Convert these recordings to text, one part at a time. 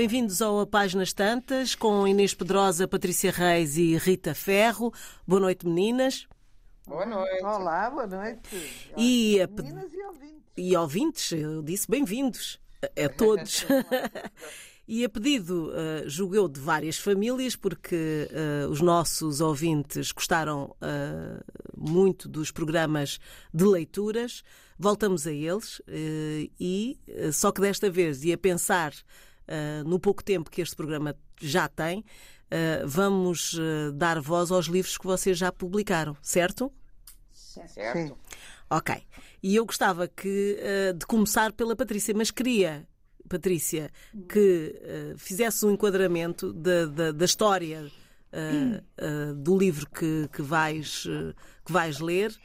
Bem-vindos ao A Páginas Tantas, com Inês Pedrosa, Patrícia Reis e Rita Ferro. Boa noite, meninas. Boa noite. Olá, boa noite. E, a... Meninas e ouvintes. e ouvintes, eu disse bem-vindos a, a todos. e a pedido, uh, julgo eu, de várias famílias, porque uh, os nossos ouvintes gostaram uh, muito dos programas de leituras, voltamos a eles e, só que desta vez, e a pensar no pouco tempo que este programa já tem, vamos dar voz aos livros que vocês já publicaram, certo? Certo. Ok. E eu gostava que, de começar pela Patrícia, mas queria Patrícia, que uh, fizesse um enquadramento da, da, da história uh, uh, do livro que, que, vais, que vais ler.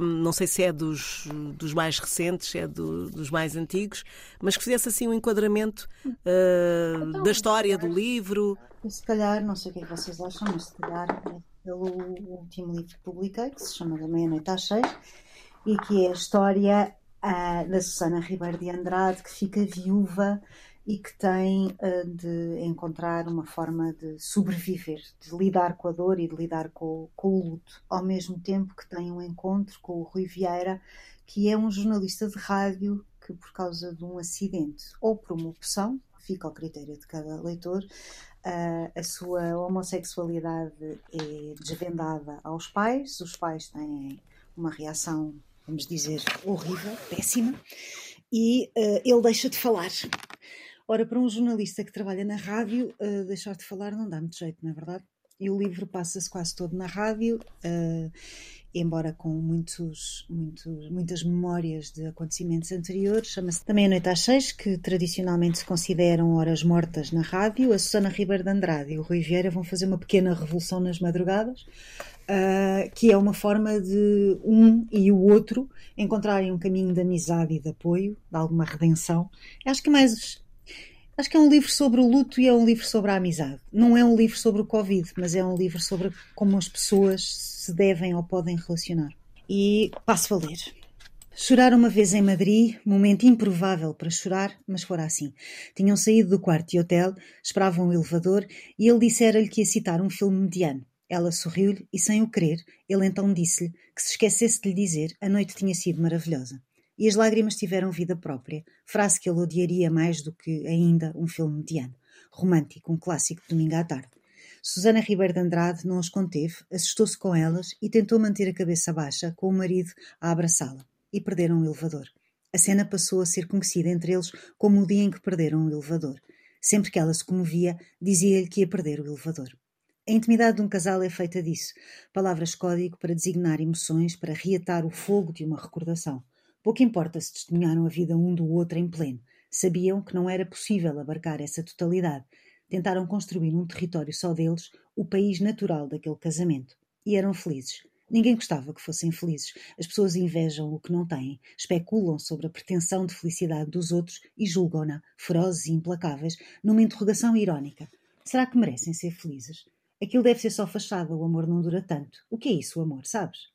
Não sei se é dos, dos mais recentes, se é do, dos mais antigos, mas que fizesse assim um enquadramento então, da história do livro. Se calhar, não sei o que, é que vocês acham, mas se calhar é pelo último livro que publiquei, que se chama Da Meia-Noite às Seis, e que é a história uh, da Susana Ribeiro de Andrade, que fica viúva e que tem uh, de encontrar uma forma de sobreviver, de lidar com a dor e de lidar com, com, o luto, ao mesmo tempo que tem um encontro com o Rui Vieira, que é um jornalista de rádio que, por causa de um acidente ou por uma opção, fica ao critério de cada leitor, uh, a sua homossexualidade é desvendada aos pais, os pais têm uma reação vamos dizer, horrível, péssima, e uh, ele deixa de falar. Ora, para um jornalista que trabalha na rádio, uh, deixar de falar não dá muito jeito, não é verdade? E o livro passa-se quase todo na rádio, uh, embora com muitos, muitos, muitas memórias de acontecimentos anteriores. Chama-se também A Noite às Seis, que tradicionalmente se consideram horas mortas na rádio. A Susana Ribeiro de Andrade e o Rui Vieira vão fazer uma pequena revolução nas madrugadas uh, que é uma forma de um e o outro encontrarem um caminho de amizade e de apoio, de alguma redenção. Acho que mais. Acho que é um livro sobre o luto e é um livro sobre a amizade. Não é um livro sobre o Covid, mas é um livro sobre como as pessoas se devem ou podem relacionar. E passo a ler. Chorar uma vez em Madrid, momento improvável para chorar, mas fora assim. Tinham saído do quarto de hotel, esperavam o elevador e ele dissera-lhe que ia citar um filme mediano. Ela sorriu-lhe e, sem o querer, ele então disse-lhe que se esquecesse de lhe dizer a noite tinha sido maravilhosa. E as lágrimas tiveram vida própria, frase que ele odiaria mais do que ainda um filme mediano. Romântico, um clássico de domingo à tarde. Susana Ribeiro de Andrade não as conteve, assustou-se com elas e tentou manter a cabeça baixa, com o marido a abraçá-la. E perderam o elevador. A cena passou a ser conhecida entre eles como o dia em que perderam o elevador. Sempre que ela se comovia, dizia-lhe que ia perder o elevador. A intimidade de um casal é feita disso. Palavras código para designar emoções, para reatar o fogo de uma recordação. Pouco importa se testemunharam a vida um do outro em pleno. Sabiam que não era possível abarcar essa totalidade. Tentaram construir num território só deles o país natural daquele casamento. E eram felizes. Ninguém gostava que fossem felizes. As pessoas invejam o que não têm, especulam sobre a pretensão de felicidade dos outros e julgam-na, ferozes e implacáveis, numa interrogação irónica. Será que merecem ser felizes? Aquilo deve ser só fachada, o amor não dura tanto. O que é isso, o amor, sabes?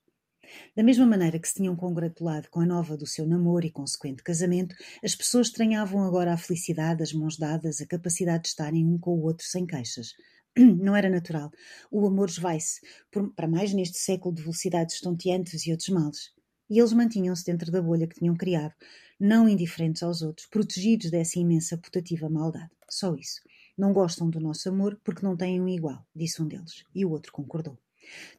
Da mesma maneira que se tinham congratulado com a nova do seu namoro e consequente casamento, as pessoas estranhavam agora a felicidade, as mãos dadas, a capacidade de estarem um com o outro sem queixas. Não era natural. O amor esvai-se, para mais neste século de velocidades estonteantes e outros males. E eles mantinham-se dentro da bolha que tinham criado, não indiferentes aos outros, protegidos dessa imensa putativa maldade. Só isso. Não gostam do nosso amor porque não têm um igual, disse um deles, e o outro concordou.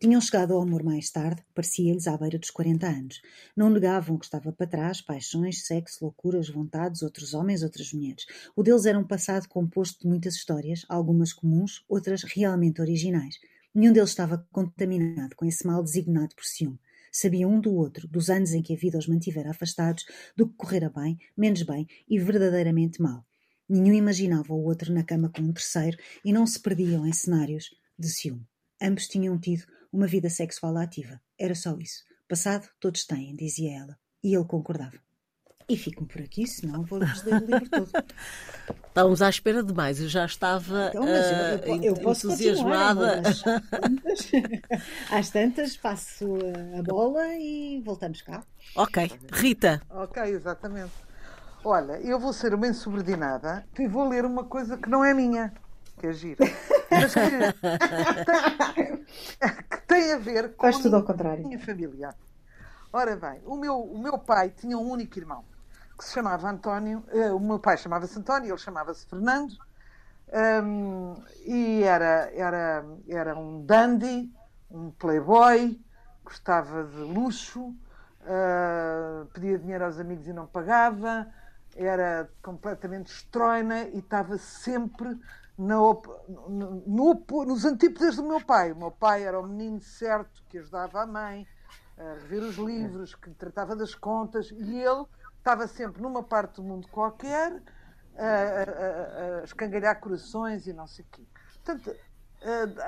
Tinham chegado ao amor mais tarde, parecia-lhes à beira dos 40 anos. Não negavam que estava para trás paixões, sexo, loucuras, vontades, outros homens, outras mulheres. O deles era um passado composto de muitas histórias, algumas comuns, outras realmente originais. Nenhum deles estava contaminado com esse mal designado por ciúme. Sabiam um do outro, dos anos em que a vida os mantivera afastados, do que correra bem, menos bem e verdadeiramente mal. Nenhum imaginava o outro na cama com um terceiro e não se perdiam em cenários de ciúme. Ambos tinham tido uma vida sexual ativa. Era só isso. Passado, todos têm, dizia ela. E ele concordava. E fico por aqui, senão vou-vos ler o livro todo. Estávamos à espera de mais. Eu já estava então, eu, eu, eu uh, entusiasmada. Às tantas, às tantas, passo a bola e voltamos cá. Ok. Rita. Ok, exatamente. Olha, eu vou ser uma insubordinada e vou ler uma coisa que não é minha, que é gira. Mas que tem, que tem a ver com Faz tudo ao a contrário. minha família. Ora bem, o meu, o meu pai tinha um único irmão que se chamava António. eh, o meu pai chamava-se António, ele chamava-se Fernando. Hum, e era, era, era um dandy, um playboy, gostava de luxo, ah, pedia dinheiro aos amigos e não pagava, era completamente estroina e estava sempre no- no nos antípodas do meu pai. O meu pai era o menino certo que ajudava a mãe a rever os livros, que tratava das contas, e ele estava sempre numa parte do mundo qualquer a, a- a- escangalhar corações e não sei o quê. Portanto,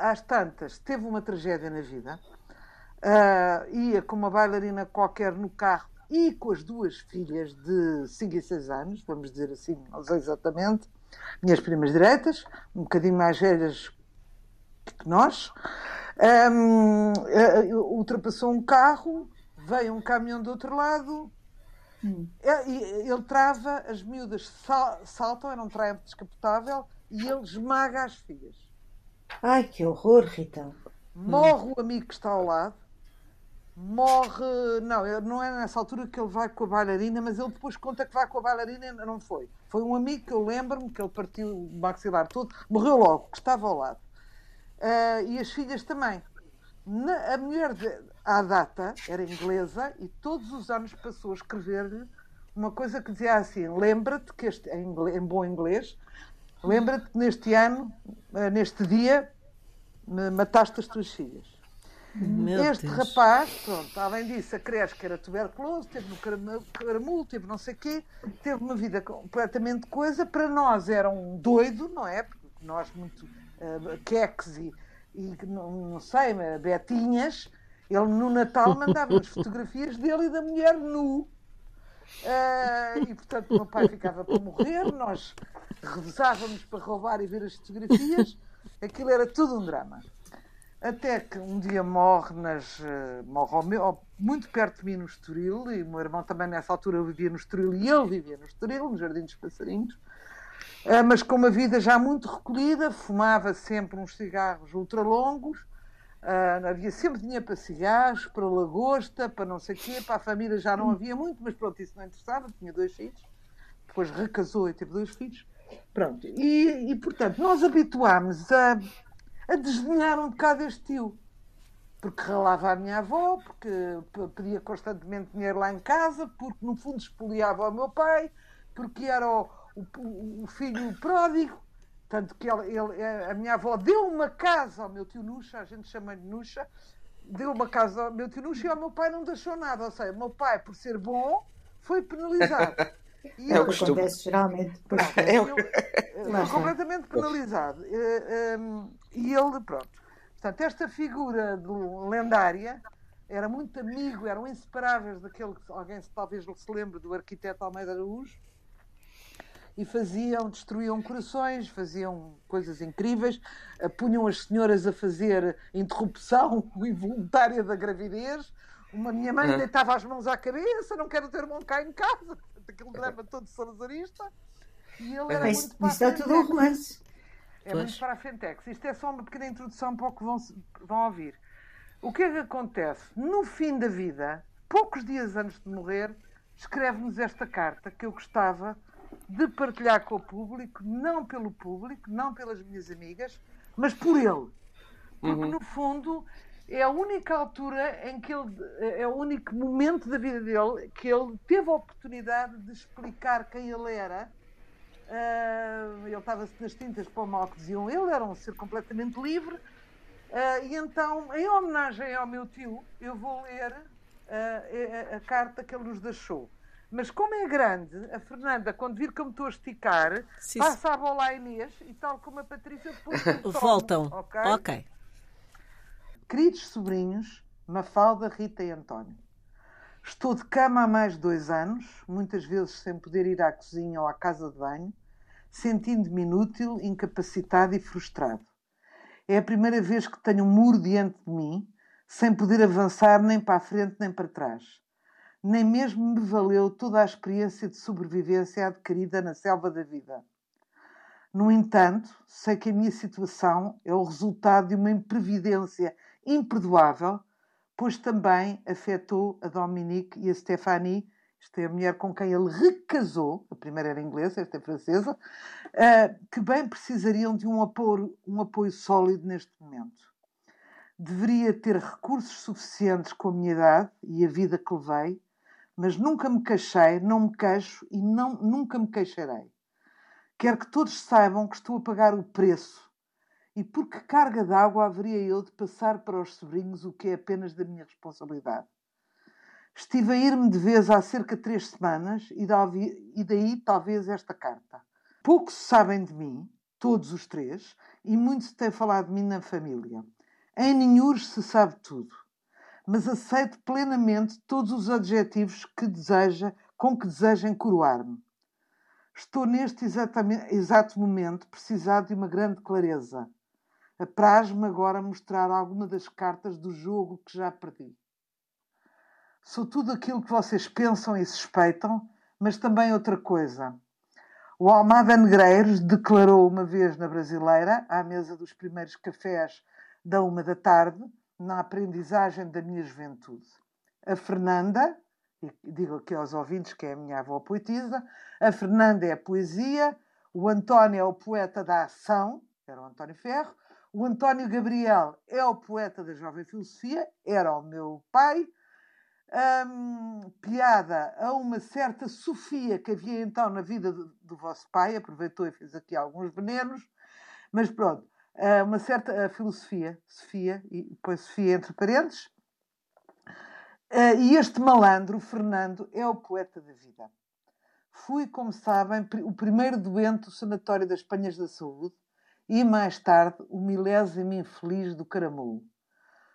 às tantas, teve uma tragédia na vida, ah, ia com uma bailarina qualquer no carro e com as duas filhas de 5 e 6 anos, vamos dizer assim, não sei exatamente, minhas primas direitas, um bocadinho mais velhas que nós. Eh, ultrapassou um carro, veio um caminhão do outro lado, Hum. é, ele trava, as miúdas sal- saltam, era um trem descapotável, e ele esmaga as filhas. Ai, que horror, Rita. Morre o amigo que está ao lado, morre. Não, não é nessa altura que ele vai com a bailarina, mas ele depois conta que vai com a bailarina não foi. Foi um amigo que eu lembro-me que ele partiu o maxilar todo, morreu logo, que estava ao lado. Ah, e as filhas também. Na- a mulher de- à data era inglesa e todos os anos passou a escrever-lhe uma coisa que dizia assim: lembra-te que este, em, ingle- em bom inglês, lembra-te que neste ano, ah, neste dia, mataste as tuas filhas. Meu este Deus. rapaz, pronto, além disso, a creche que era tuberculoso, teve no caramulo, teve não sei o quê, teve uma vida completamente coisa. Para nós era um doido, não é? Porque nós muito uh, queques e, e não, não sei, betinhas. Ele no Natal mandava-nos fotografias dele e da mulher nu. Ah, e portanto o meu pai ficava para morrer, nós revezávamos para roubar e ver as fotografias, aquilo era tudo um drama. Até que um dia morre, nas, eh, morre meu- muito perto de mim no Estoril, e o meu irmão também nessa altura vivia no Estoril e ele vivia no Estoril, no Jardim dos Passarinhos, Ah, mas com uma vida já muito recolhida, fumava sempre uns cigarros ultralongos, ah, havia sempre dinheiro para cigarros, para lagosta, para não sei o quê, para a família já não havia muito, mas pronto, isso não interessava, tinha dois filhos, depois recasou e teve dois filhos. Pronto, e, e portanto, nós habituámos a, a desdenhar um bocado este tio. Porque ralava a minha avó, porque pedia constantemente dinheiro lá em casa, porque no fundo espoliava o meu pai, porque era o, o- o filho pródigo. Tanto que ele, ele- a minha avó deu uma casa ao meu tio Nuxa, a gente chama-lhe Nuxa, deu uma casa ao meu tio Nuxa e ao meu pai não deixou nada. Ou seja, o meu pai, por ser bom, foi penalizado. E É o ele- costume. Acontece geralmente. É eu- eu- completamente penalizado. Eh, ehm, E ele, pronto. Portanto, esta figura do- lendária era muito amigo, eram inseparáveis daquele que alguém talvez se lembre do arquiteto Almeida Araújo. E faziam, destruíam corações, faziam coisas incríveis, eh, punham as senhoras a fazer interrupção involuntária da gravidez. Uma minha mãe Uhum. deitava as mãos à cabeça, não quero ter irmão cá em casa. Aquele drama todo salazarista. E ele era Mas muito para isso dá tudo um romance. É Pois. muito para a Fentex. Isto é só uma pequena introdução para o que vão, vão ouvir. O que é que acontece? No fim da vida, poucos dias antes de morrer, escreve-nos esta carta que eu gostava de partilhar com o público, não pelo público, não pelas minhas amigas, mas por ele. Porque, Uhum. no fundo, é a única altura em que ele. É o único momento da vida dele que ele teve a oportunidade de explicar quem ele era. Ah, ele estava-se nas tintas para o mal que diziam ele, era um ser completamente livre. Ah, e então, em homenagem ao meu tio, eu vou ler ah, a, a carta que ele nos deixou. Mas como é grande, a Fernanda, quando vir que eu me estou a esticar, Sim, passa a bola à Inês e tal como a Patrícia depois Voltam. ok? ok. Queridos sobrinhos, Mafalda, Rita e António. Estou de cama há mais de dois anos, muitas vezes sem poder ir à cozinha ou à casa de banho, sentindo-me inútil, incapacitado e frustrado. É a primeira vez que tenho um muro diante de mim, sem poder avançar nem para a frente nem para trás. nem mesmo me valeu toda a experiência de sobrevivência adquirida na selva da vida. No entanto, sei que a minha situação é o resultado de uma imprevidência imperdoável, pois também afetou a Dominique e a Stephanie, isto é a mulher com quem ele recasou, a primeira era inglesa, esta é francesa, eh, que bem precisariam de um apoio, um apoio sólido neste momento. Deveria ter recursos suficientes com a minha idade e a vida que levei, mas nunca me queixei, não me queixo e não, nunca me queixarei. Quero que todos saibam que estou a pagar o preço. E por que carga d'água haveria eu de passar para os sobrinhos o que é apenas da minha responsabilidade? Estive a ir-me de vez há cerca de três semanas e daí talvez esta carta. Pouco se sabem de mim, todos os três, e muito se tem falado de mim na família. Em Ninhures se sabe tudo, mas aceito plenamente todos os adjetivos que deseja, com que desejem coroar-me. Estou neste exato momento precisado de uma grande clareza. Apraz-me agora mostrar alguma das cartas do jogo que já perdi. Sou tudo aquilo que vocês pensam e suspeitam, mas também outra coisa. O Almada Negreiros declarou uma vez na Brasileira, à mesa dos primeiros cafés da uma da tarde, na aprendizagem da minha juventude. A Fernanda, digo aqui aos ouvintes que é a minha avó poetisa, a Fernanda é a poesia, o António é o poeta da ação, era o António Ferro, o António Gabriel é o poeta da jovem filosofia, era o meu pai. Um, piada a uma certa Sofia que havia então na vida do, do, vosso pai, aproveitou e fez aqui alguns venenos, mas pronto, uma certa filosofia, Sofia, e depois Sofia entre parênteses, uh, e este malandro, Fernando, é o poeta da vida. Fui, como sabem, o primeiro doente do Sanatório das Penhas da Saúde e, mais tarde, o milésimo infeliz do Caramulo.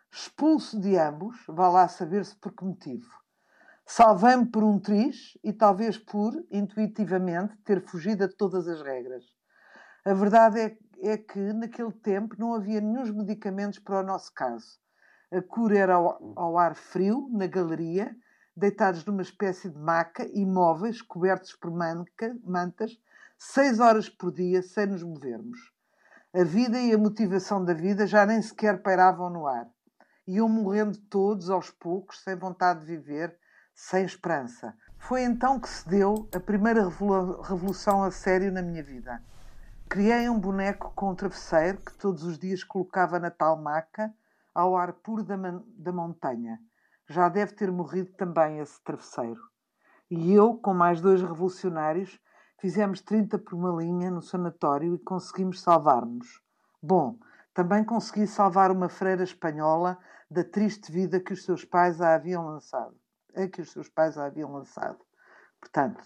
Expulso de ambos, vá lá saber-se por que motivo. Salvei-me por um triz e talvez por, intuitivamente, ter fugido a todas as regras. A verdade é, é que, naquele tempo, não havia nenhum medicamentos para o nosso caso. A cura era ao, ao ar frio, na galeria, deitados numa espécie de maca, imóveis, cobertos por manca, mantas, seis horas por dia, sem nos movermos. A vida e a motivação da vida já nem sequer pairavam no ar. Iam morrendo todos aos poucos, sem vontade de viver, sem esperança. Foi então que se deu a primeira revolução a sério na minha vida. Criei um boneco com um travesseiro que todos os dias colocava na tal maca, ao ar puro da, da montanha já deve ter morrido também esse travesseiro. E eu, com mais dois revolucionários, fizemos 30 por uma linha no sanatório e conseguimos salvar-nos. Bom, também consegui salvar uma freira espanhola da triste vida que os seus pais a haviam lançado. A que os seus pais a haviam lançado. Portanto,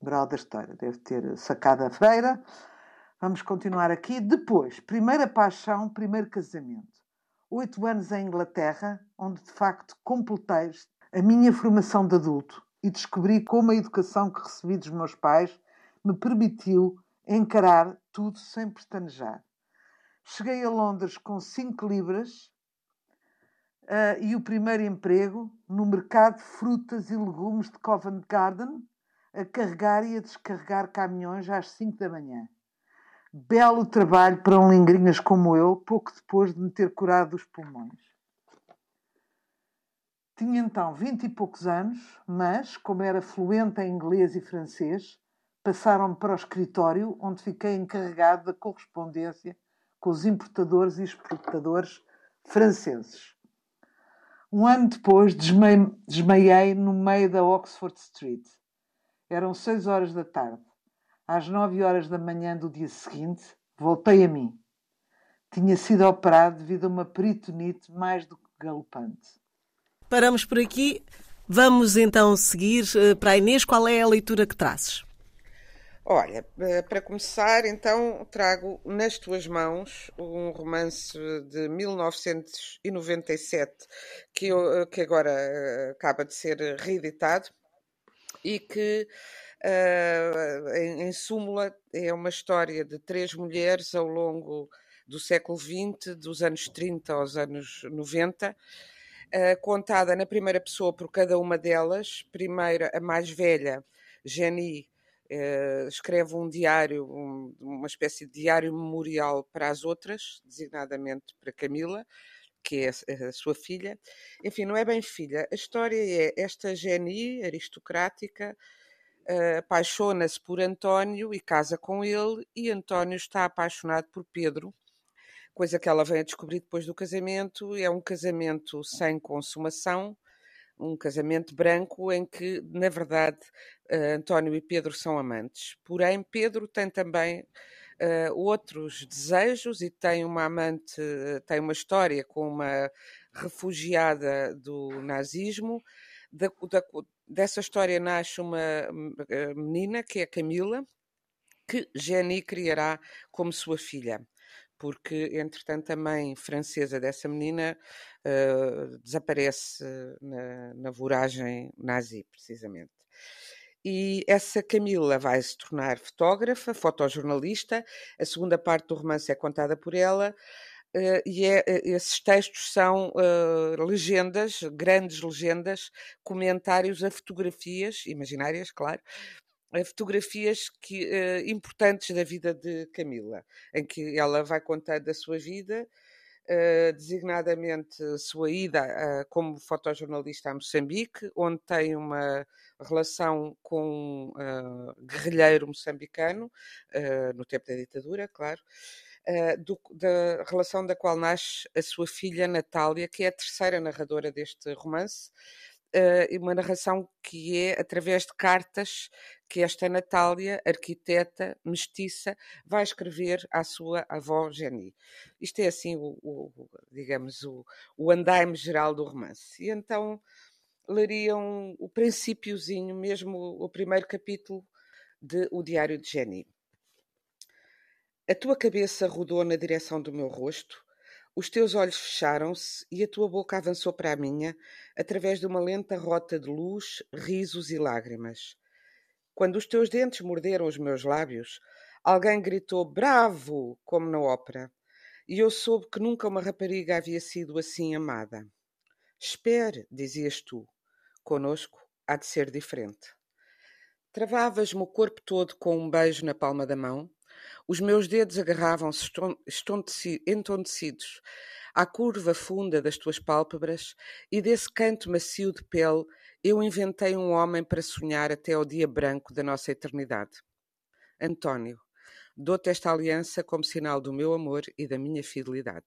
moral da história, deve ter sacado a freira. Vamos continuar aqui. Depois, primeira paixão, primeiro casamento oito anos em Inglaterra, onde de facto completei a minha formação de adulto e descobri como a educação que recebi dos meus pais me permitiu encarar tudo sem pestanejar. Cheguei a Londres com 5 libras uh, e o primeiro emprego no mercado de frutas e legumes de Covent Garden, a carregar e a descarregar caminhões às 5 da manhã. Belo trabalho para um lingrinhas como eu, pouco depois de me ter curado os pulmões. Tinha então vinte e poucos anos, mas, como era fluente em inglês e francês, passaram-me para o escritório, onde fiquei encarregado da correspondência com os importadores e exportadores franceses. Um ano depois, desmaiei no meio da Oxford Street. Eram seis horas da tarde. Às nove horas da manhã do dia seguinte, voltei a mim. Tinha sido operado devido a uma peritonite mais do que galopante. Paramos por aqui. Vamos então seguir eh, para a Inês. Qual é a leitura que trazes? Olha, eh, para começar, então trago nas tuas mãos um romance de 1997 que, eu, que agora eh, acaba de ser reeditado e que Uh, em, em súmula, é uma história de três mulheres ao longo do século XX, dos anos 30 aos anos 90, uh, contada na primeira pessoa por cada uma delas. Primeiro, a mais velha, Jenny, uh, escreve um diário, um, uma espécie de diário memorial para as outras, designadamente para Camila, que é a, sua filha. Enfim, não é bem filha. A história é esta Jenny, aristocrática, uh, apaixona-se por António e casa com ele, e António está apaixonado por Pedro, coisa que ela vem a descobrir depois do casamento. É um casamento sem consumação, um casamento branco em que, na verdade, uh, António e Pedro são amantes. Porém, Pedro tem também uh, outros desejos e tem uma amante, tem uma história com uma refugiada do nazismo. Da, da, dessa história nasce uma uh, menina que é Camila, que Jenny criará como sua filha porque entretanto a mãe francesa dessa menina uh, desaparece na, na voragem nazi, precisamente. E essa Camila vai se tornar fotógrafa, fotojornalista. A segunda parte do romance é contada por ela. Uh, e é, eh, esses textos são uh, legendas, grandes legendas, comentários a fotografias, imaginárias, claro, fotografias que, uh, importantes da vida de Camila, em que ela vai contar da sua vida, uh, designadamente sua ida uh, como fotojornalista a Moçambique, onde tem uma relação com um guerrilheiro moçambicano, no tempo da ditadura, claro. Do, da relação da qual nasce a sua filha Natália, que é a terceira narradora deste romance, uh, uma narração que é através de cartas que esta Natália, arquiteta mestiça, vai escrever à sua avó Jenny. Isto é assim, o, o digamos, o, o andaime geral do romance. E então leriam o princípiozinho, mesmo o primeiro capítulo de O Diário de Jenny. A tua cabeça rodou na direção do meu rosto, os teus olhos fecharam-se e a tua boca avançou para a minha, através de uma lenta rota de luz, risos e lágrimas. Quando os teus dentes morderam os meus lábios, alguém gritou bravo, como na ópera, e eu soube que nunca uma rapariga havia sido assim amada. Espere, dizias tu, conosco há de ser diferente. Travavas-me o corpo todo com um beijo na palma da mão, os meus dedos agarravam-se entontecidos à curva funda das tuas pálpebras e desse canto macio de pele eu inventei um homem para sonhar até ao dia branco da nossa eternidade. António, dou-te esta aliança como sinal do meu amor e da minha fidelidade.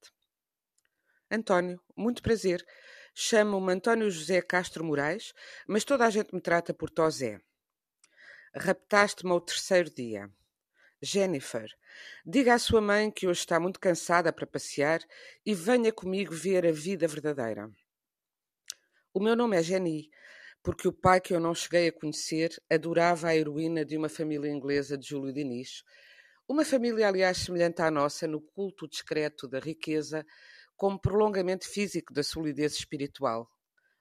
António, muito prazer. Chamo-me António José Castro Moraes, mas toda a gente me trata por Tosé. Raptaste-me ao terceiro dia. Jennifer, diga à sua mãe que hoje está muito cansada para passear e venha comigo ver a vida verdadeira. O meu nome é Jenny, porque o pai que eu não cheguei a conhecer adorava a heroína de uma família inglesa de Júlio Diniz, uma família, aliás, semelhante à nossa no culto discreto da riqueza, como prolongamento físico da solidez espiritual.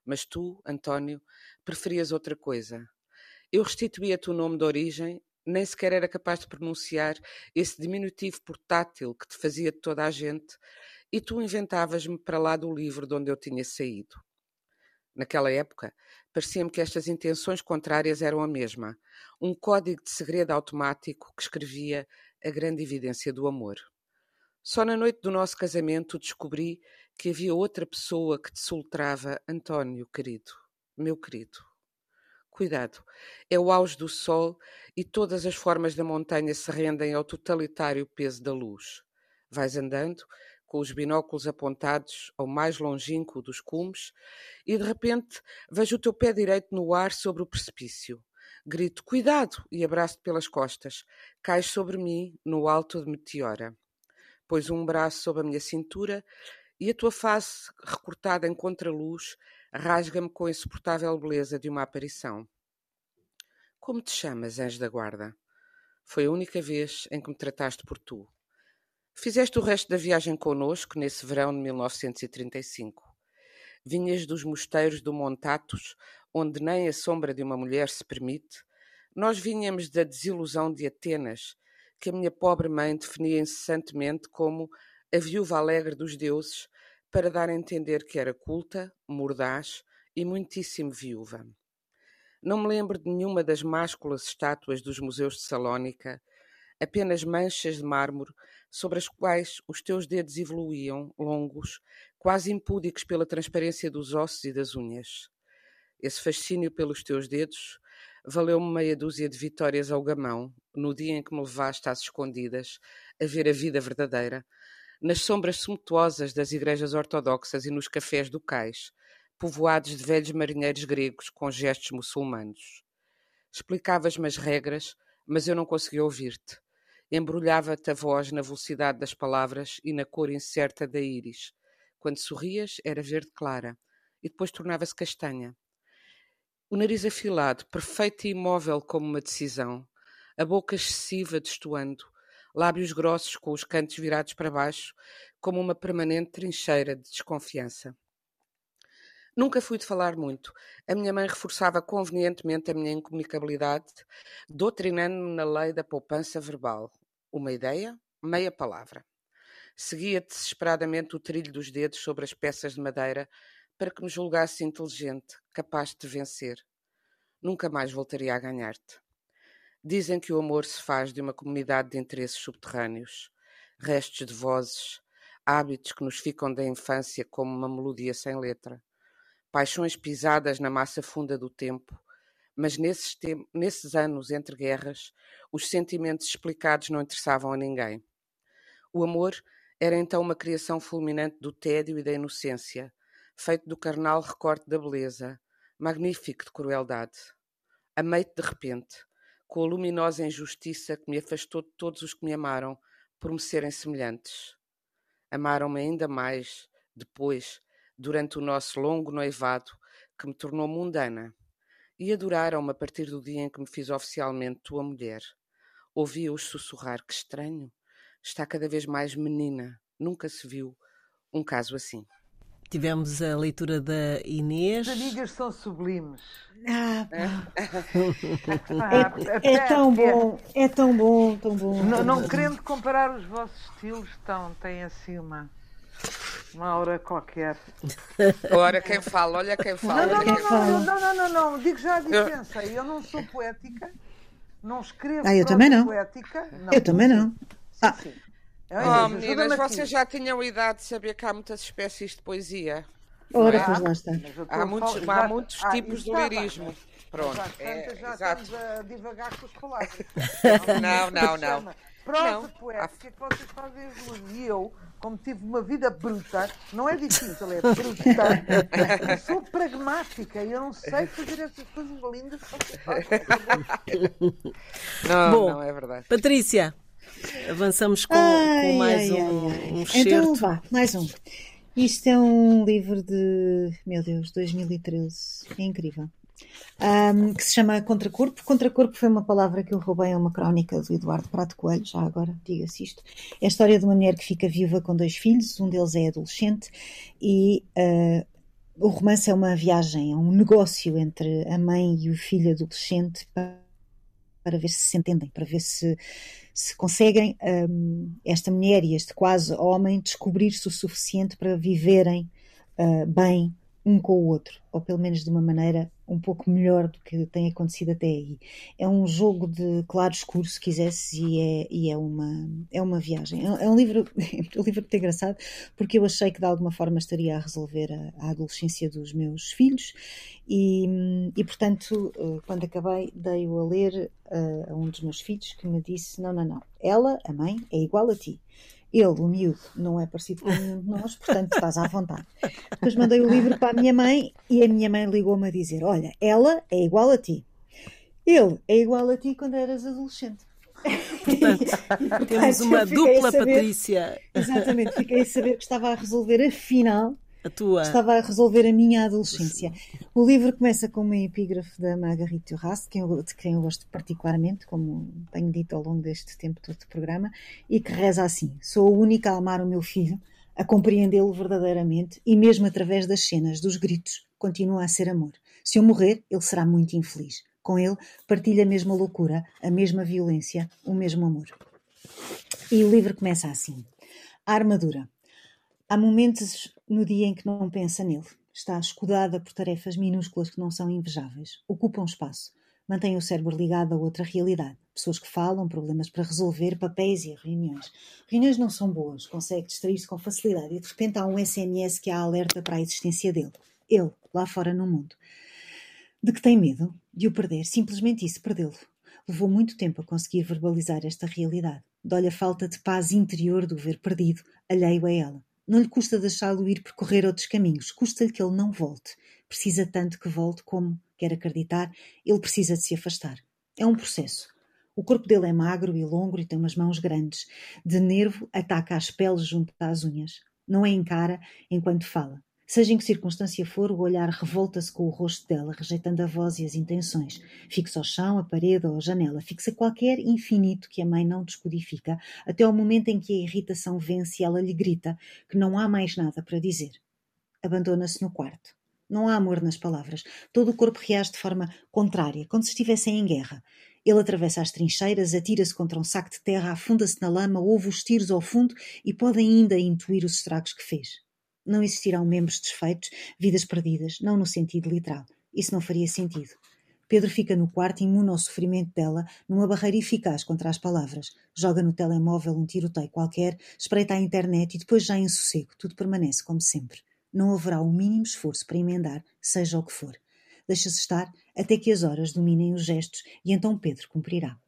Mas tu, António, preferias outra coisa. Eu restituía-te o nome de origem nem sequer era capaz de pronunciar esse diminutivo portátil que te fazia de toda a gente, e tu inventavas-me para lá do livro de onde eu tinha saído. Naquela época, parecia-me que estas intenções contrárias eram a mesma, um código de segredo automático que escrevia a grande evidência do amor. Só na noite do nosso casamento descobri que havia outra pessoa que te soltrava António, querido, meu querido. Cuidado, é o auge do sol e todas as formas da montanha se rendem ao totalitário peso da luz. Vais andando, com os binóculos apontados ao mais longínquo dos cumes, e de repente vejo o teu pé direito no ar sobre o precipício. Grito cuidado e abraço-te pelas costas. Cais sobre mim, no alto de meteora. Pois um braço sob a minha cintura e a tua face, recortada em contraluz, rasga-me com a insuportável beleza de uma aparição. Como te chamas, anjo da guarda? Foi a única vez em que me trataste por tu. Fizeste o resto da viagem conosco nesse verão de 1935. Vinhas dos mosteiros do Montatos, onde nem a sombra de uma mulher se permite. Nós vinhamos da desilusão de Atenas, que a minha pobre mãe definia incessantemente como a viúva alegre dos deuses, para dar a entender que era culta, mordaz e muitíssimo viúva. Não me lembro de nenhuma das másculas estátuas dos museus de Salónica, apenas manchas de mármore sobre as quais os teus dedos evoluíam, longos, quase impúdicos pela transparência dos ossos e das unhas. Esse fascínio pelos teus dedos valeu-me meia dúzia de vitórias ao gamão, no dia em que me levaste às escondidas a ver a vida verdadeira, nas sombras sumptuosas das igrejas ortodoxas e nos cafés do cais, povoados de velhos marinheiros gregos com gestos muçulmanos. Explicavas-me as regras, mas eu não conseguia ouvir-te. Embrulhava-te a voz na velocidade das palavras e na cor incerta da íris. Quando sorrias, era verde clara, e depois tornava-se castanha. O nariz afilado, perfeito e imóvel como uma decisão, a boca excessiva destoando, lábios grossos com os cantos virados para baixo, como uma permanente trincheira de desconfiança. Nunca fui de falar muito. A minha mãe reforçava convenientemente a minha incomunicabilidade, doutrinando-me na lei da poupança verbal. Uma ideia, meia palavra. Seguia desesperadamente o trilho dos dedos sobre as peças de madeira para que me julgasse inteligente, capaz de vencer. Nunca mais voltaria a ganhar-te. Dizem que o amor se faz de uma comunidade de interesses subterrâneos, restos de vozes, hábitos que nos ficam da infância como uma melodia sem letra paixões pisadas na massa funda do tempo, mas nesses, nesses anos entre guerras, os sentimentos explicados não interessavam a ninguém. O amor era então uma criação fulminante do tédio e da inocência, feito do carnal recorte da beleza, magnífico de crueldade. Amei-te de repente, com a luminosa injustiça que me afastou de todos os que me amaram por me serem semelhantes. Amaram-me ainda mais, depois, durante o nosso longo noivado, que me tornou mundana, e adoraram-me a partir do dia em que me fiz oficialmente tua mulher. Ouvia-os sussurrar: Que estranho! Está cada vez mais menina. Nunca se viu um caso assim. Tivemos a leitura da Inês. As amigas são sublimes. Ah, é, é, tão bom, é tão bom, tão bom. Não, não querendo comparar os vossos estilos, tão, têm assim uma uma hora qualquer. Olha quem fala, olha quem fala. Não, não, não, não, não, não, não, não, digo já a diferença. Eu não sou poética, não escrevo ah, eu também não. poética. Não, eu também não. Ah. Sim. Oh, meninas, vocês já tinham idade de saber que há muitas espécies de poesia. Ora, pois lá está. Há muitos, há muitos ah, tipos de lirismo. Pronto, é, já exato. estamos a divagar com as palavras. Não, não, não. Prosa poética que vocês fazem as duas. E eu, como tive uma vida bruta, não é difícil, é bruta. Eu sou pragmática e eu não sei fazer essas coisas lindas que Não, Bom, não é verdade. Patrícia, avançamos com, ai, com mais ai, um, ai, um Então vá, mais um. Isto é um livro de, meu Deus, 2013. É incrível um, que se chama Contracorpo. Contracorpo foi uma palavra que eu roubei a uma crónica do Eduardo Prato Coelho, já agora diga-se isto. É a história de uma mulher que fica viúva com dois filhos, um deles é adolescente, e uh, o romance é uma viagem, é um negócio entre a mãe e o filho adolescente para, para ver se se entendem, para ver se, se conseguem um, esta mulher e este quase homem descobrir-se o suficiente para viverem uh, bem um com o outro, ou pelo menos de uma maneira um pouco melhor do que tem acontecido até aí. É um jogo de claro-escuro, se quisesse, e é, e é, uma, é uma viagem. É, é um livro, é um livro muito engraçado, porque eu achei que de alguma forma estaria a resolver a, a adolescência dos meus filhos, e, e portanto, eh, quando acabei, dei-o a ler a, a um dos meus filhos que me disse: Não, não, não, ela, a mãe, é igual a ti. Ele, o miúdo, não é parecido com nenhum de nós, portanto estás à vontade. Depois mandei o livro para a minha mãe e a minha mãe ligou-me a dizer: Olha, ela é igual a ti. Ele é igual a ti quando eras adolescente. Portanto, temos uma dupla saber, Patrícia. Exatamente, fiquei a saber que estava a resolver afinal a tua... Estava a resolver a minha adolescência. O livro começa com uma epígrafe da Marguerite Duras, de quem, eu, gosto particularmente, como tenho dito ao longo deste tempo todo de programa, e que reza assim: Sou a única a amar o meu filho, a compreendê-lo verdadeiramente, e mesmo através das cenas, dos gritos, continua a ser amor. Se eu morrer, ele será muito infeliz. Com ele, partilha a mesma loucura, a mesma violência, o mesmo amor. E o livro começa assim: A armadura. Há momentos no dia em que não pensa nele. Está escudada por tarefas minúsculas que não são invejáveis. Ocupam espaço. Mantém o cérebro ligado a outra realidade. Pessoas que falam, problemas para resolver, papéis e reuniões. Reuniões não são boas, consegue distrair-se com facilidade e de repente há um SMS que a alerta para a existência dele. Ele, lá fora no mundo. De que tem medo? De o perder. Simplesmente isso, perdê-lo. Levou muito tempo a conseguir verbalizar esta realidade. Dói-lhe a falta de paz interior do ver perdido, alheio a ela. Não lhe custa deixá-lo ir percorrer outros caminhos, custa-lhe que ele não volte. Precisa tanto que volte como, quer acreditar, ele precisa de se afastar. É um processo. O corpo dele é magro e longo e tem umas mãos grandes. De nervo, ataca as peles junto às unhas. Não a encara enquanto fala. Seja em que circunstância for, o olhar revolta-se com o rosto dela, rejeitando a voz e as intenções. Fixa ao chão, a parede ou a janela, fixa qualquer infinito que a mãe não descodifica, até ao momento em que a irritação vence e ela lhe grita que não há mais nada para dizer. Abandona-se no quarto. Não há amor nas palavras. Todo o corpo reage de forma contrária, como se estivessem em guerra. Ele atravessa as trincheiras, atira-se contra um saco de terra, afunda-se na lama, ouve os tiros ao fundo e pode ainda intuir os estragos que fez. Não existirão membros desfeitos, vidas perdidas, não no sentido literal. Isso não faria sentido. Pedro fica no quarto imune ao sofrimento dela, numa barreira eficaz contra as palavras. Joga no telemóvel um tiroteio qualquer, espreita a internet e depois já em sossego, tudo permanece como sempre. Não haverá o mínimo esforço para emendar, seja o que for. Deixa-se estar até que as horas dominem os gestos e então Pedro cumprirá.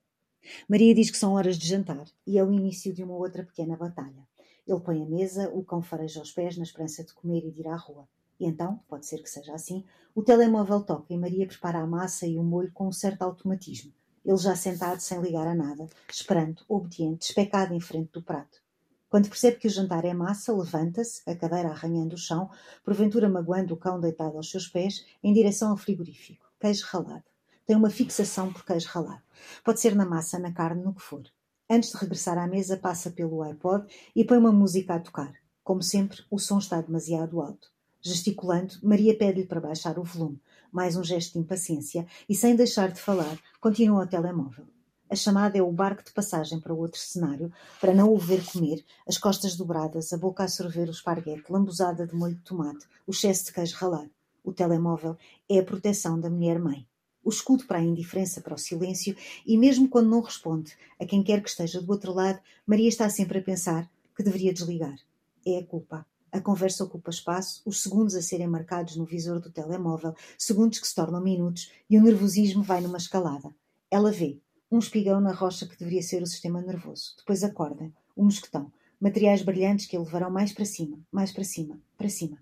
Maria diz que são horas de jantar e é o início de uma outra pequena batalha. Ele põe a mesa, o cão fareja os pés na esperança de comer e de ir à rua. E então, pode ser que seja assim, o telemóvel toca e Maria prepara a massa e o molho com um certo automatismo. Ele já sentado sem ligar a nada, esperando, obediente, especado em frente do prato. Quando percebe que o jantar é massa, levanta-se, a cadeira arranhando o chão, porventura magoando o cão deitado aos seus pés, em direção ao frigorífico. Queijo ralado. Tem uma fixação por queijo ralado. Pode ser na massa, na carne, no que for. Antes de regressar à mesa, passa pelo iPod e põe uma música a tocar. Como sempre, o som está demasiado alto. Gesticulando, Maria pede-lhe para baixar o volume. Mais um gesto de impaciência e, sem deixar de falar, continua ao telemóvel. A chamada é o barco de passagem para outro cenário, para não o ver comer, as costas dobradas, a boca a sorver o esparguete, lambuzada de molho de tomate, o excesso de queijo ralado. O telemóvel é a proteção da mulher-mãe o escudo para a indiferença, para o silêncio, e mesmo quando não responde a quem quer que esteja do outro lado, Maria está sempre a pensar que deveria desligar. É a culpa. A conversa ocupa espaço, os segundos a serem marcados no visor do telemóvel, segundos que se tornam minutos, e o nervosismo vai numa escalada. Ela vê um espigão na rocha que deveria ser o sistema nervoso. Depois acorda, um mosquetão, materiais brilhantes que a levarão mais para cima, mais para cima, para cima,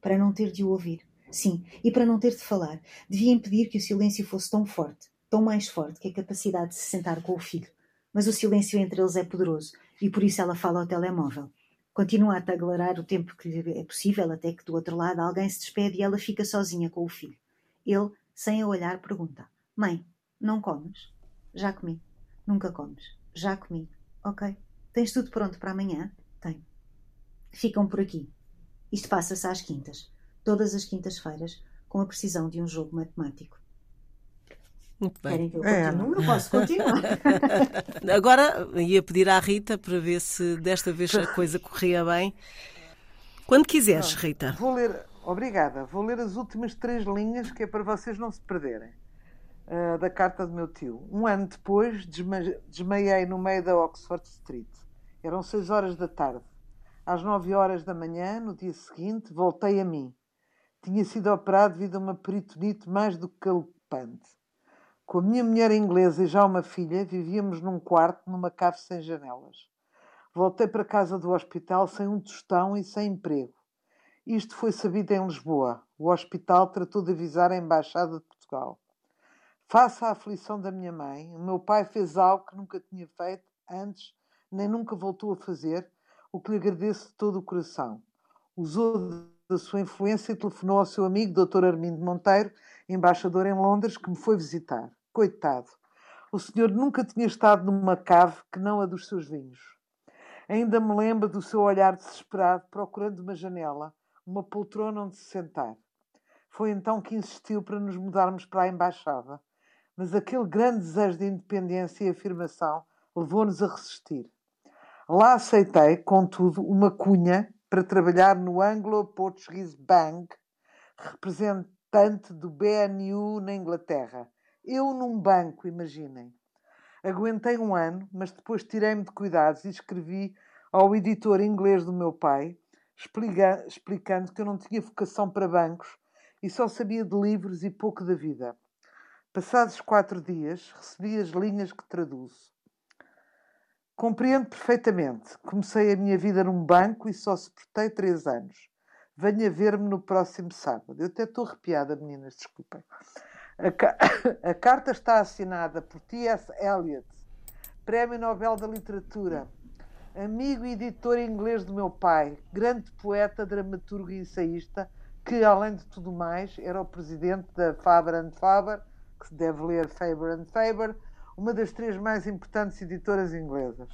para não ter de o ouvir. Sim, e para não ter de falar, devia impedir que o silêncio fosse tão forte, tão mais forte que a capacidade de se sentar com o filho. Mas o silêncio entre eles é poderoso e por isso ela fala ao telemóvel. Continua a taglarar o tempo que lhe é possível até que do outro lado alguém se despede e ela fica sozinha com o filho. Ele, sem a olhar, pergunta: Mãe, não comes? Já comi. Nunca comes. Já comi. Ok. Tens tudo pronto para amanhã? Tenho. Ficam por aqui. Isto passa-se às quintas todas as quintas-feiras, com a precisão de um jogo matemático. Muito bem. Querem que eu é. continue? É. Eu posso continuar. Agora ia pedir à Rita para ver se desta vez a coisa corria bem. Quando quiseres, não, Rita. Vou ler, obrigada. Vou ler as últimas três linhas que é para vocês não se perderem. Uh, da carta do meu tio. Um ano depois, desmaiei no meio da Oxford Street. Eram seis horas da tarde. Às nove horas da manhã, no dia seguinte, voltei a mim. Tinha sido operado devido a uma peritonite mais do que calpante. Com a minha mulher inglesa e já uma filha, vivíamos num quarto numa cave sem janelas. Voltei para casa do hospital sem um tostão e sem emprego. Isto foi sabido em Lisboa. O hospital tratou de avisar a Embaixada de Portugal. Face à aflição da minha mãe, o meu pai fez algo que nunca tinha feito antes, nem nunca voltou a fazer, o que lhe agradeço de todo o coração. Usou da sua influência, telefonou ao seu amigo Dr. Armindo Monteiro, embaixador em Londres, que me foi visitar. Coitado! O senhor nunca tinha estado numa cave que não a dos seus vinhos. Ainda me lembro do seu olhar desesperado, procurando uma janela, uma poltrona onde se sentar. Foi então que insistiu para nos mudarmos para a embaixada. Mas aquele grande desejo de independência e afirmação levou-nos a resistir. Lá aceitei, contudo, uma cunha para trabalhar no Anglo-Portuguese Bank, representante do BNU na Inglaterra. Eu num banco, imaginem. Aguentei um ano, mas depois tirei-me de cuidados e escrevi ao editor inglês do meu pai, explica, explicando que eu não tinha vocação para bancos e só sabia de livros e pouco da vida. Passados quatro dias, recebi as linhas que traduzo. Compreendo perfeitamente. Comecei a minha vida num banco e só suportei três anos. Venha ver-me no próximo sábado. Eu até estou arrepiada, meninas, desculpem. A, ca... a carta está assinada por T.S. Eliot, Prémio Nobel da Literatura, amigo e editor inglês do meu pai, grande poeta, dramaturgo e ensaísta, que, além de tudo mais, era o presidente da Faber and Faber que se deve ler Faber and Faber, uma das três mais importantes editoras inglesas.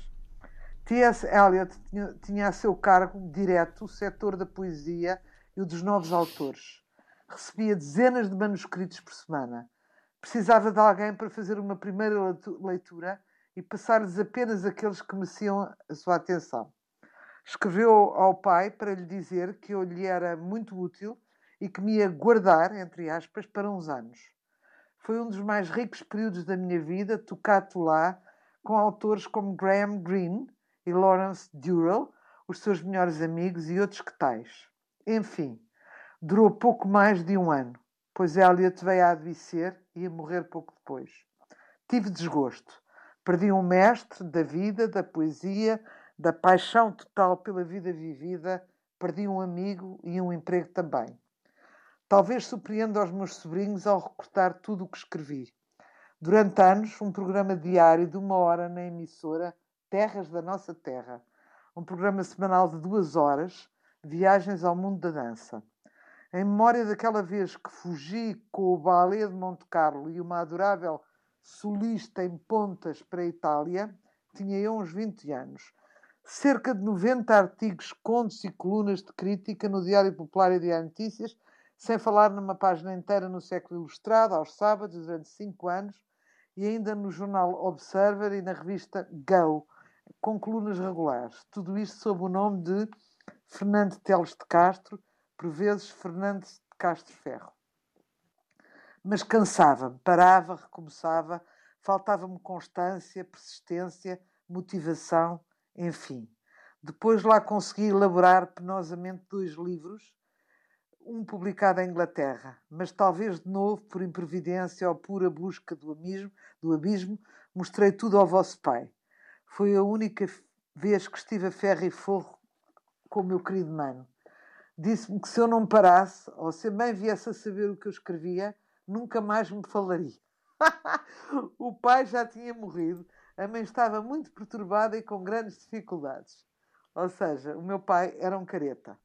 T.S. Eliot tinha, tinha a seu cargo direto o setor da poesia e o dos novos autores. Recebia dezenas de manuscritos por semana. Precisava de alguém para fazer uma primeira leitura e passar-lhes apenas aqueles que mereciam a sua atenção. Escreveu ao pai para lhe dizer que eu lhe era muito útil e que me ia guardar, entre aspas, para uns anos. Foi um dos mais ricos períodos da minha vida, tocado lá, com autores como Graham Greene e Lawrence Durrell, os seus melhores amigos e outros que tais. Enfim, durou pouco mais de um ano, pois Elliot veio a adoecer e a morrer pouco depois. Tive desgosto. Perdi um mestre da vida, da poesia, da paixão total pela vida vivida, perdi um amigo e um emprego também. Talvez surpreenda aos meus sobrinhos ao recortar tudo o que escrevi. Durante anos, um programa diário de uma hora na emissora Terras da Nossa Terra. Um programa semanal de duas horas, viagens ao mundo da dança. Em memória daquela vez que fugi com o balé de Monte Carlo e uma adorável solista em pontas para a Itália, tinha eu uns 20 anos. Cerca de 90 artigos, contos e colunas de crítica no Diário Popular e Diário Notícias sem falar numa página inteira no século ilustrado, aos sábados, durante cinco anos, e ainda no jornal Observer e na revista Go, com colunas regulares. Tudo isto sob o nome de Fernando Teles de Castro, por vezes Fernando de Castro Ferro. Mas cansava-me, parava, recomeçava, faltava-me constância, persistência, motivação, enfim. Depois lá consegui elaborar penosamente dois livros um publicado em Inglaterra, mas talvez de novo, por imprevidência ou pura busca do abismo, do abismo, mostrei tudo ao vosso pai. Foi a única vez que estive a ferro e fogo com o meu querido mano. Disse-me que se eu não parasse, ou se a mãe viesse a saber o que eu escrevia, nunca mais me falaria. o pai já tinha morrido, a mãe estava muito perturbada e com grandes dificuldades. Ou seja, o meu pai era um careta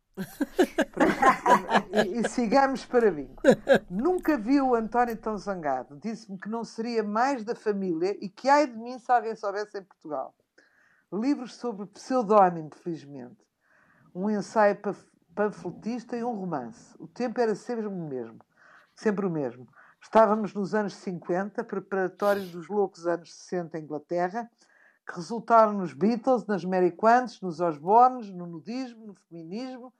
e, e, sigamos para bingo. Nunca vi o António tão zangado. Disse-me que não seria mais da família e que ai de mim se alguém soubesse em Portugal. Livros sobre pseudónimo, felizmente. Um ensaio panfletista e um romance. O tempo era sempre o mesmo. Sempre o mesmo. Estávamos nos anos 50, preparatórios dos loucos anos 60 em Inglaterra, que resultaram nos Beatles, nas Mary Quants, nos Osbornes, no nudismo, no feminismo,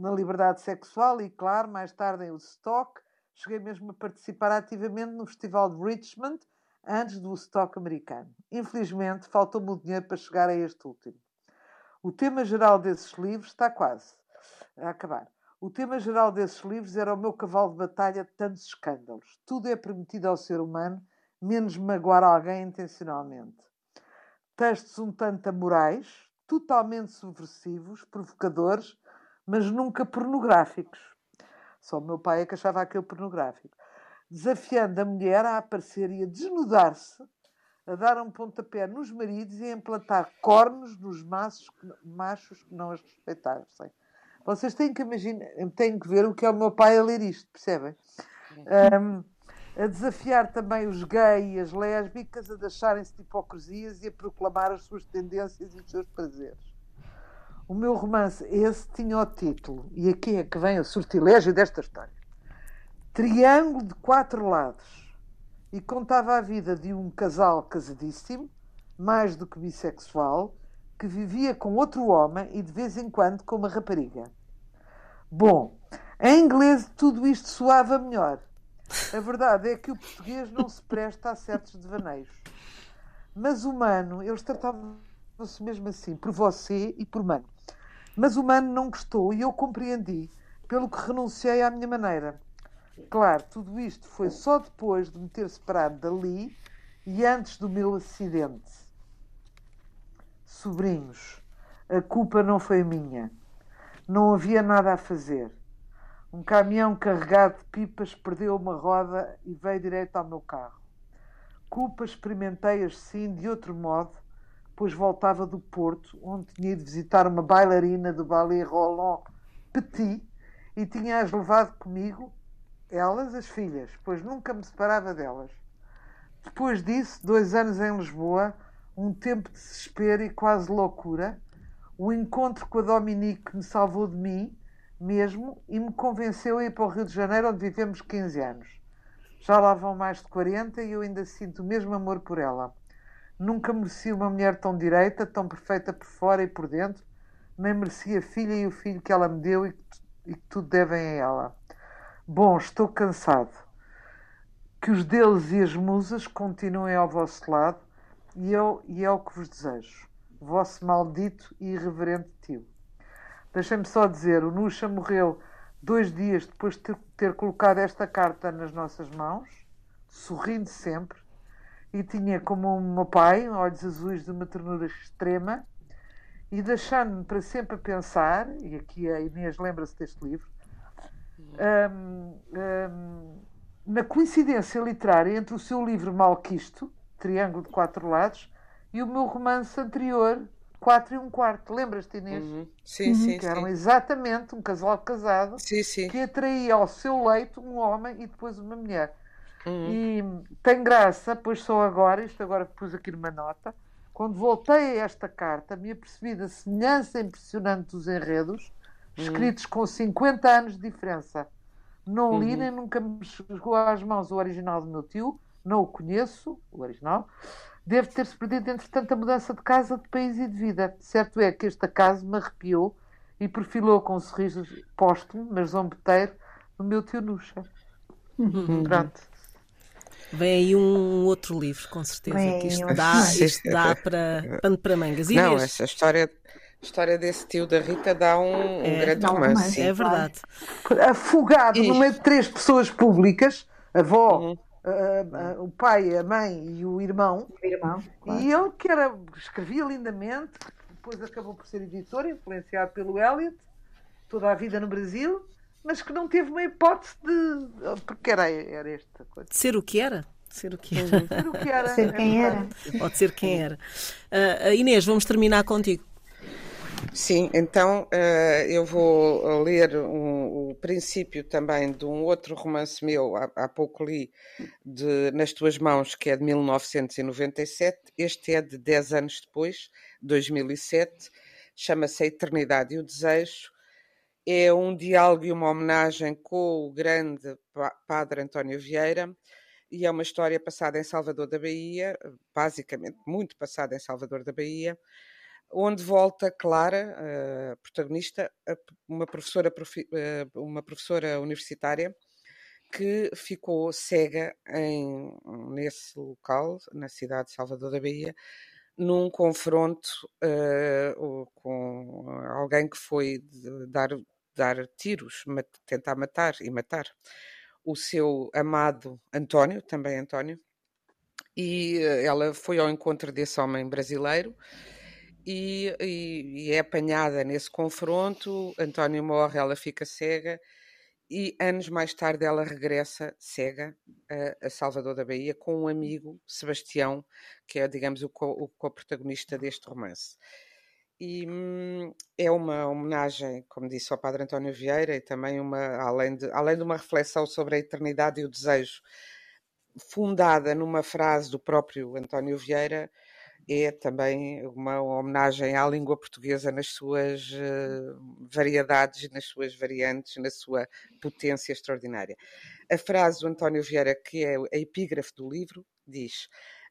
na liberdade sexual e, claro, mais tarde em Woodstock. Cheguei mesmo a participar ativamente no Festival de Richmond, antes do Woodstock americano. Infelizmente, faltou-me o dinheiro para chegar a este último. O tema geral desses livros está quase a acabar. O tema geral desses livros era o meu cavalo de batalha de tantos escândalos. Tudo é permitido ao ser humano, menos magoar alguém intencionalmente. Textos um tanto amorais, totalmente subversivos, provocadores, mas nunca pornográficos. Só o meu pai é que achava aquilo pornográfico. Desafiando a mulher a aparecer e a desnudar-se, a dar um pontapé nos maridos e a implantar cornos nos machos, machos que não as respeitassem. Vocês têm que imaginar, têm que ver o que é o meu pai a ler isto, percebem? Um, a desafiar também os gays e as lésbicas a deixarem-se de hipocrisias e a proclamar as suas tendências e os seus prazeres. O meu romance, esse, tinha o título, e aqui é que vem o sortilégio desta história: Triângulo de Quatro Lados. E contava a vida de um casal casadíssimo, mais do que bissexual, que vivia com outro homem e de vez em quando com uma rapariga. Bom, em inglês tudo isto soava melhor. A verdade é que o português não se presta a certos devaneios. Mas o mano, eles tratavam-se mesmo assim, por você e por mano. Mas o mano não gostou e eu compreendi, pelo que renunciei à minha maneira. Claro, tudo isto foi só depois de me ter separado dali e antes do meu acidente. Sobrinhos, a culpa não foi minha. Não havia nada a fazer. Um caminhão carregado de pipas perdeu uma roda e veio direito ao meu carro. Culpa experimentei-as sim de outro modo, pois voltava do Porto, onde tinha ido visitar uma bailarina do Ballet Roland Petit e tinha-as levado comigo, elas, as filhas, pois nunca me separava delas. Depois disso, dois anos em Lisboa, um tempo de desespero e quase loucura, o encontro com a Dominique me salvou de mim mesmo e me convenceu a ir para o Rio de Janeiro, onde vivemos 15 anos. Já lá vão mais de 40 e eu ainda sinto o mesmo amor por ela. Nunca mereci uma mulher tão direita, tão perfeita por fora e por dentro, nem mereci a filha e o filho que ela me deu e que tudo devem a ela. Bom, estou cansado. Que os deuses e as musas continuem ao vosso lado e, eu, e é o que vos desejo. Vosso maldito e irreverente tio. Deixem-me só dizer, o Nuxa morreu dois dias depois de ter colocado esta carta nas nossas mãos, sorrindo sempre, e tinha como o meu pai olhos azuis de uma ternura extrema, e deixando-me para sempre a pensar, e aqui a Inês lembra-se deste livro, um, um, na coincidência literária entre o seu livro Malquisto, Triângulo de Quatro Lados, e o meu romance anterior, quatro e um quarto. Lembras-te, Inês? Uhum. Sim, sim. Que eram sim. exatamente um casal casado sim, sim. que atraía ao seu leito um homem e depois uma mulher. Uhum. E tem graça, pois só agora, isto agora pus aqui numa nota, quando voltei a esta carta, me apercebi da semelhança impressionante dos enredos, Uhum. escritos com 50 anos de diferença. Não li Uhum. nem nunca me chegou às mãos o original do meu tio, não o conheço, o original. Deve ter-se perdido, entretanto, a mudança de casa, de país e de vida. Certo é que este acaso me arrepiou e perfilou com um sorriso póstumo, mas zombeteiro, no meu tio Nuxa. Uhum. Pronto. Vem aí um outro livro, com certeza. Vem Que isto dá, isto dá para pano para mangas. Não, Inês, essa história, a história desse tio da Rita dá um, um É, grande dá um romance. é verdade. Afogado no meio de três pessoas públicas, a avó, Uhum. a- a- o pai, a mãe e o irmão, Meu irmão, claro. E ele, que era, escrevia lindamente, depois acabou por ser editor, influenciado pelo Eliot, toda a vida no Brasil, mas que não teve uma hipótese de. Porque era, era esta coisa. De ser o que era. Ser o que era. Ser o que era. Ser quem era. Ou de ser quem era. Ah, Inês, vamos terminar contigo. Sim, então eh, eu vou ler um- o princípio também de um outro romance meu, há, há pouco li, de Nas Tuas Mãos, que é de 1997. Este é de 10 anos depois, 2007. Chama-se A Eternidade e o Desejo. É um diálogo e uma homenagem com o grande pa- padre António Vieira e é uma história passada em Salvador da Bahia, basicamente muito passada em Salvador da Bahia, onde volta Clara, a protagonista, uma professora, eh, uma professora universitária que ficou cega em, nesse local, na cidade de Salvador da Bahia, num confronto o- com alguém que foi dar, dar tiros, ma- tentar matar e matar o seu amado António, também António, e eh, ela foi ao encontro desse homem brasileiro e, e- e é apanhada nesse confronto. António morre, ela fica cega e anos mais tarde ela regressa cega a, a Salvador da Bahia com um amigo, Sebastião, que é, digamos, o, co, co-protagonista deste romance. E hum, é uma homenagem, como disse, ao Padre António Vieira e também uma, além de, além de uma reflexão sobre a eternidade e o desejo, fundada numa frase do próprio António Vieira, é também uma homenagem à língua portuguesa nas suas eh, variedades, nas suas variantes, na sua potência extraordinária. A frase do António Vieira, que é a epígrafe do livro, diz: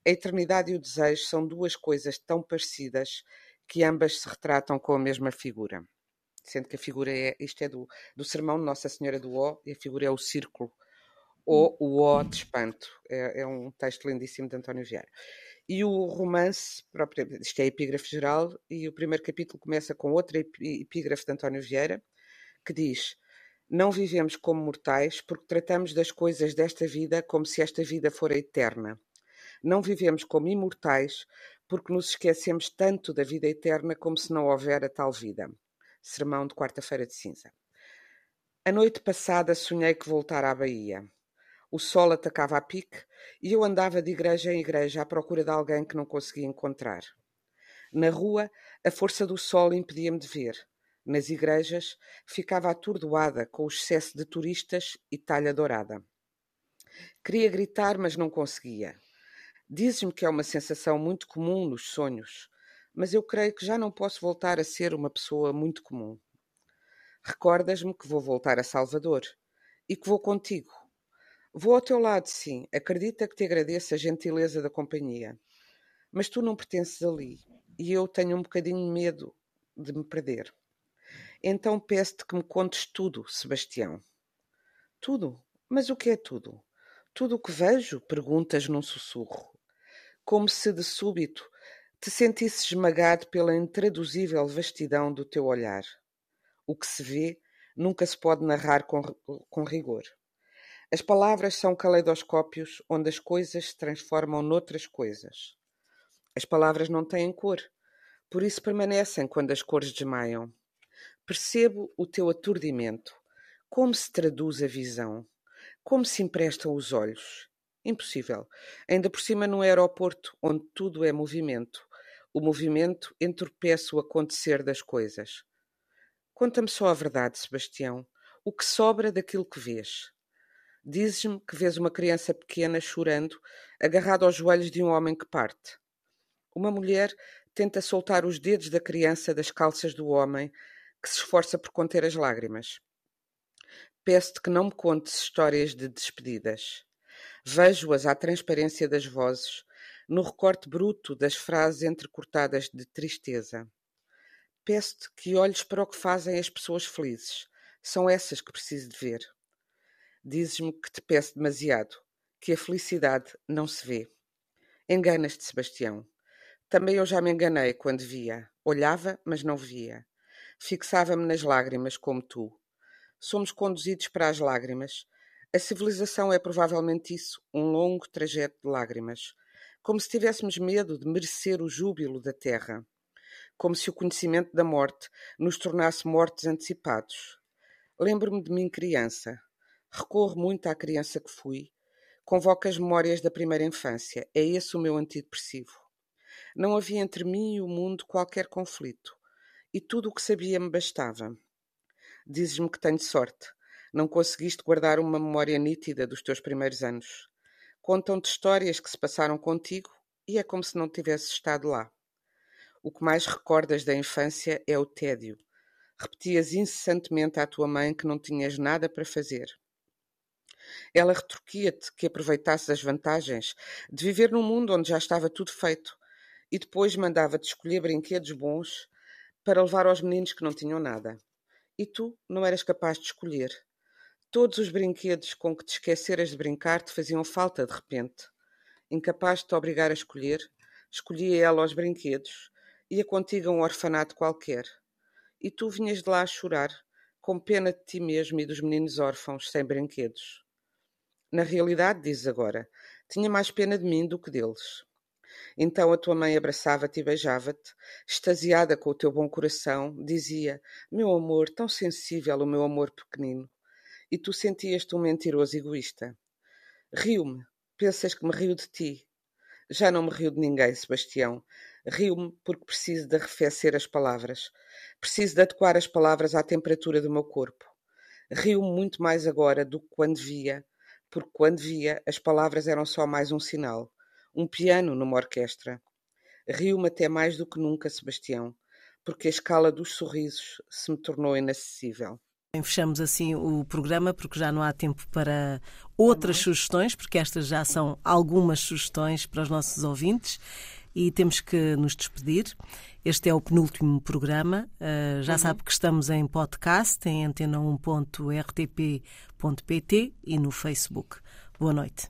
A eternidade e o desejo são duas coisas tão parecidas que ambas se retratam com a mesma figura. Sendo que a figura é, isto é do, do sermão de Nossa Senhora do Ó, e a figura é o círculo, ou o Ó de espanto. É, é um texto lindíssimo de António Vieira. E o romance, próprio, isto é epígrafe geral, e o primeiro capítulo começa com outra epígrafe de António Vieira, que diz: Não vivemos como mortais porque tratamos das coisas desta vida como se esta vida fora eterna. Não vivemos como imortais porque nos esquecemos tanto da vida eterna como se não houvera tal vida. Sermão de quarta-feira de cinza. A noite passada sonhei que voltara à Bahia. O sol atacava a pique e eu andava de igreja em igreja à procura de alguém que não conseguia encontrar. Na rua, a força do sol impedia-me de ver. Nas igrejas, ficava atordoada com o excesso de turistas e talha dourada. Queria gritar, mas não conseguia. Dizes-me que é uma sensação muito comum nos sonhos, mas eu creio que já não posso voltar a ser uma pessoa muito comum. Recordas-me que vou voltar a Salvador e que vou contigo. Vou ao teu lado, sim, acredita que te agradeço a gentileza da companhia. Mas tu não pertences ali e eu tenho um bocadinho de medo de me perder. Então peço-te que me contes tudo, Sebastião. Tudo? Mas o que é tudo? Tudo o que vejo? Perguntas num sussurro como se de súbito te sentisses esmagado pela intraduzível vastidão do teu olhar. O que se vê nunca se pode narrar com, com rigor. As palavras são caleidoscópios onde as coisas se transformam noutras coisas. As palavras não têm cor, por isso permanecem quando as cores desmaiam. Percebo o teu aturdimento, como se traduz a visão, como se emprestam os olhos. Impossível. Ainda por cima num aeroporto onde tudo é movimento. O movimento entorpece o acontecer das coisas. Conta-me só a verdade, Sebastião. O que sobra daquilo que vês? Dizes-me que vês uma criança pequena chorando, agarrada aos joelhos de um homem que parte. Uma mulher tenta soltar os dedos da criança das calças do homem, que se esforça por conter as lágrimas. Peço-te que não me contes histórias de despedidas. Vejo-as à transparência das vozes, no recorte bruto das frases entrecortadas de tristeza. Peço-te que olhes para o que fazem as pessoas felizes. São essas que preciso de ver. Dizes-me que te peço demasiado, que a felicidade não se vê. Enganas-te, Sebastião. Também eu já me enganei quando via. Olhava, mas não via. Fixava-me nas lágrimas, como tu. Somos conduzidos para as lágrimas, a civilização é provavelmente isso, um longo trajeto de lágrimas, como se tivéssemos medo de merecer o júbilo da terra, como se o conhecimento da morte nos tornasse mortos antecipados. Lembro-me de mim criança. Recorro muito à criança que fui. Convoco as memórias da primeira infância. É esse o meu antidepressivo. Não havia entre mim e o mundo qualquer conflito, e tudo o que sabia me bastava. Dizes-me que tenho sorte não conseguiste guardar uma memória nítida dos teus primeiros anos. Contam-te histórias que se passaram contigo e é como se não tivesses estado lá. O que mais recordas da infância é o tédio. Repetias incessantemente à tua mãe que não tinhas nada para fazer. Ela retorquia-te que aproveitasses as vantagens de viver num mundo onde já estava tudo feito e depois mandava-te escolher brinquedos bons para levar aos meninos que não tinham nada. E tu não eras capaz de escolher. Todos os brinquedos com que te esqueceras de brincar te faziam falta de repente. Incapaz de te obrigar a escolher, escolhia ela os brinquedos, ia contigo a um orfanato qualquer. E tu vinhas de lá a chorar, com pena de ti mesmo e dos meninos órfãos sem brinquedos. Na realidade, dizes agora, tinha mais pena de mim do que deles. Então a tua mãe abraçava-te e beijava-te, extasiada com o teu bom coração, dizia: Meu amor, tão sensível o meu amor pequenino e tu sentias-te um mentiroso egoísta. Rio-me, pensas que me rio de ti. Já não me rio de ninguém, Sebastião. Rio-me porque preciso de arrefecer as palavras. Preciso de adequar as palavras à temperatura do meu corpo. Rio-me muito mais agora do que quando via, porque quando via as palavras eram só mais um sinal, um piano numa orquestra. Rio-me até mais do que nunca, Sebastião, porque a escala dos sorrisos se me tornou inacessível. Fechamos assim o programa porque já não há tempo para outras sugestões, porque estas já são algumas sugestões para os nossos ouvintes. e temos que nos despedir. Este é o penúltimo programa. Uh, já uhum. sabe que estamos em podcast, em antena1.rtp.pt e no Facebook. Boa noite.